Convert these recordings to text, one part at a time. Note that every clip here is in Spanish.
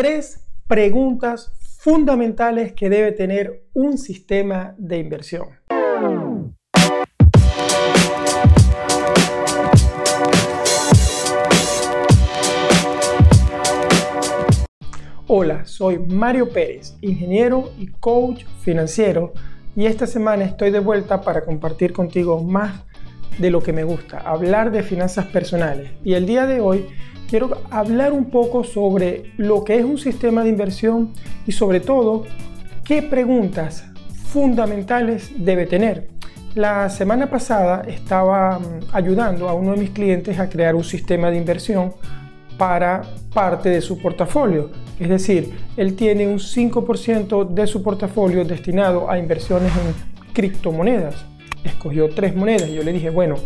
tres preguntas fundamentales que debe tener un sistema de inversión. Hola, soy Mario Pérez, ingeniero y coach financiero y esta semana estoy de vuelta para compartir contigo más de lo que me gusta, hablar de finanzas personales. Y el día de hoy quiero hablar un poco sobre lo que es un sistema de inversión y sobre todo qué preguntas fundamentales debe tener. La semana pasada estaba mm, ayudando a uno de mis clientes a crear un sistema de inversión para parte de su portafolio. Es decir, él tiene un 5% de su portafolio destinado a inversiones en criptomonedas. Escogió tres monedas y yo le dije, bueno,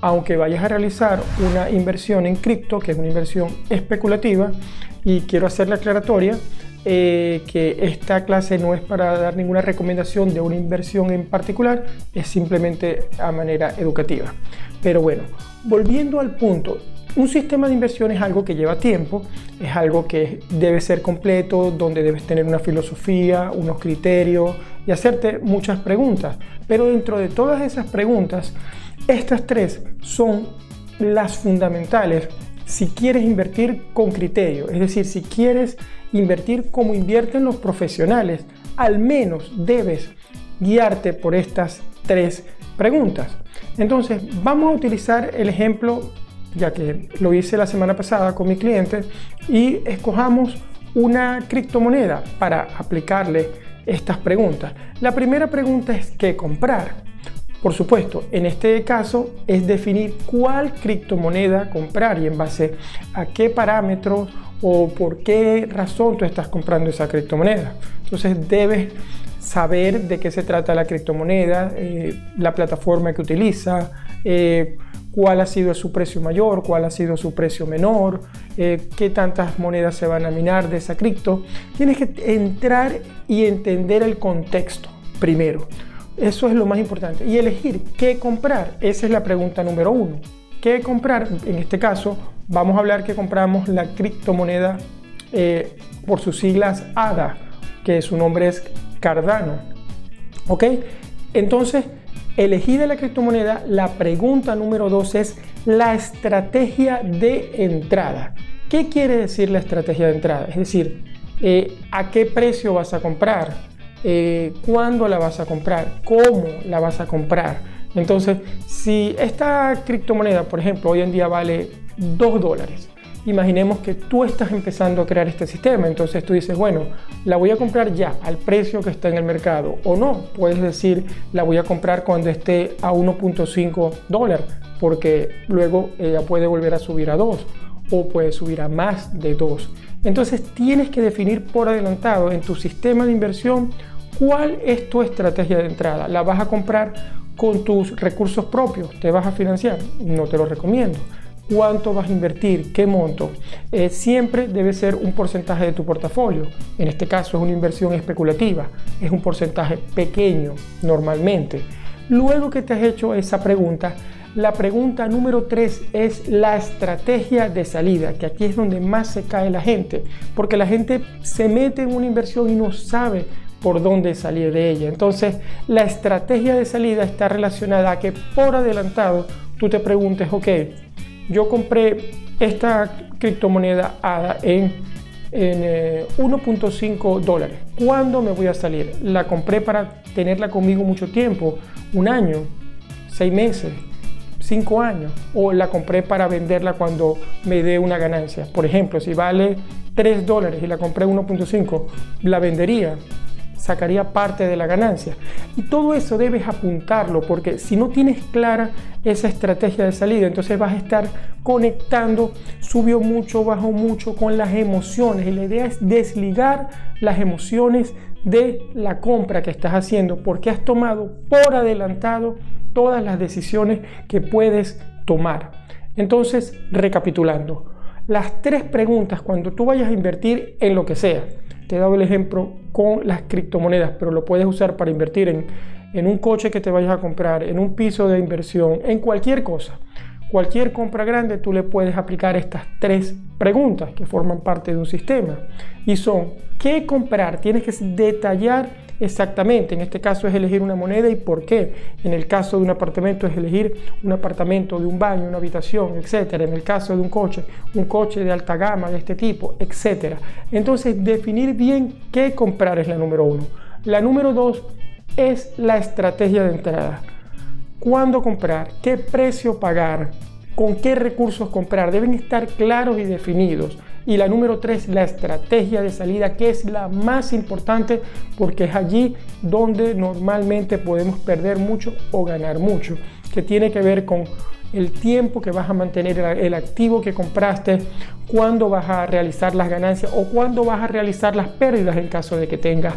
aunque vayas a realizar una inversión en cripto, que es una inversión especulativa, y quiero hacer la aclaratoria, eh, que esta clase no es para dar ninguna recomendación de una inversión en particular, es simplemente a manera educativa. Pero bueno, volviendo al punto, un sistema de inversión es algo que lleva tiempo, es algo que debe ser completo, donde debes tener una filosofía, unos criterios y hacerte muchas preguntas. Pero dentro de todas esas preguntas, estas tres son las fundamentales si quieres invertir con criterio, es decir, si quieres invertir como invierten los profesionales, al menos debes guiarte por estas tres preguntas. Entonces, vamos a utilizar el ejemplo, ya que lo hice la semana pasada con mi cliente, y escojamos una criptomoneda para aplicarle estas preguntas. La primera pregunta es qué comprar. Por supuesto, en este caso es definir cuál criptomoneda comprar y en base a qué parámetros o por qué razón tú estás comprando esa criptomoneda. Entonces debes saber de qué se trata la criptomoneda, eh, la plataforma que utiliza, eh, cuál ha sido su precio mayor, cuál ha sido su precio menor, eh, qué tantas monedas se van a minar de esa cripto. Tienes que entrar y entender el contexto primero. Eso es lo más importante. Y elegir qué comprar. Esa es la pregunta número uno. ¿Qué comprar? En este caso, vamos a hablar que compramos la criptomoneda eh, por sus siglas ADA, que su nombre es Cardano. ¿Ok? Entonces, elegida la criptomoneda, la pregunta número dos es la estrategia de entrada. ¿Qué quiere decir la estrategia de entrada? Es decir, eh, ¿a qué precio vas a comprar? Eh, cuándo la vas a comprar, cómo la vas a comprar. Entonces, si esta criptomoneda, por ejemplo, hoy en día vale 2 dólares, imaginemos que tú estás empezando a crear este sistema, entonces tú dices, bueno, la voy a comprar ya al precio que está en el mercado o no, puedes decir, la voy a comprar cuando esté a 1.5 dólares, porque luego ella puede volver a subir a 2 o puede subir a más de 2. Entonces tienes que definir por adelantado en tu sistema de inversión ¿Cuál es tu estrategia de entrada? ¿La vas a comprar con tus recursos propios? ¿Te vas a financiar? No te lo recomiendo. ¿Cuánto vas a invertir? ¿Qué monto? Eh, siempre debe ser un porcentaje de tu portafolio. En este caso es una inversión especulativa. Es un porcentaje pequeño normalmente. Luego que te has hecho esa pregunta, la pregunta número tres es la estrategia de salida, que aquí es donde más se cae la gente, porque la gente se mete en una inversión y no sabe por dónde salir de ella. Entonces, la estrategia de salida está relacionada a que por adelantado tú te preguntes, ok, yo compré esta criptomoneda ADA en, en 1.5 eh, dólares. ¿Cuándo me voy a salir? La compré para tenerla conmigo mucho tiempo, un año, seis meses, cinco años. O la compré para venderla cuando me dé una ganancia. Por ejemplo, si vale 3 dólares y la compré 1.5, la vendería sacaría parte de la ganancia. Y todo eso debes apuntarlo porque si no tienes clara esa estrategia de salida, entonces vas a estar conectando, subió mucho, bajó mucho con las emociones. Y la idea es desligar las emociones de la compra que estás haciendo porque has tomado por adelantado todas las decisiones que puedes tomar. Entonces, recapitulando, las tres preguntas cuando tú vayas a invertir en lo que sea, te he dado el ejemplo con las criptomonedas, pero lo puedes usar para invertir en, en un coche que te vayas a comprar, en un piso de inversión, en cualquier cosa. cualquier compra grande tú le puedes aplicar estas tres preguntas que forman parte de un sistema. Y son, ¿qué comprar? Tienes que detallar exactamente. En este caso es elegir una moneda y por qué. En el caso de un apartamento es elegir un apartamento de un baño, una habitación, etc. En el caso de un coche, un coche de alta gama de este tipo, etc. Entonces, definir bien qué comprar es la número uno. La número dos es la estrategia de entrada. ¿Cuándo comprar? ¿Qué precio pagar? ¿Con qué recursos comprar? Deben estar claros y definidos. Y la número tres, la estrategia de salida, que es la más importante porque es allí donde normalmente podemos perder mucho o ganar mucho, que tiene que ver con el tiempo que vas a mantener el activo que compraste, cuándo vas a realizar las ganancias o cuándo vas a realizar las pérdidas en caso de que tengas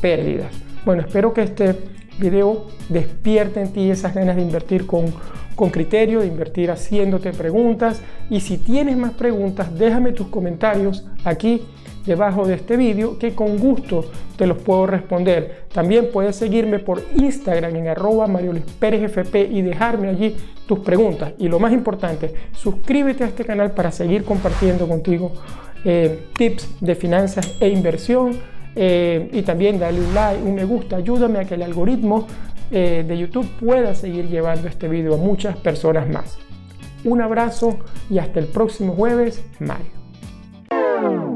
pérdidas. Bueno, espero que este video despierte en ti esas ganas de invertir con, con criterio, de invertir haciéndote preguntas. Y si tienes más preguntas, déjame tus comentarios aquí debajo de este vídeo que con gusto te los puedo responder. También puedes seguirme por Instagram en arroba Mario y dejarme allí tus preguntas. Y lo más importante, suscríbete a este canal para seguir compartiendo contigo eh, tips de finanzas e inversión eh, y también dale un like, un me gusta, ayúdame a que el algoritmo eh, de YouTube pueda seguir llevando este video a muchas personas más. Un abrazo y hasta el próximo jueves, mayo.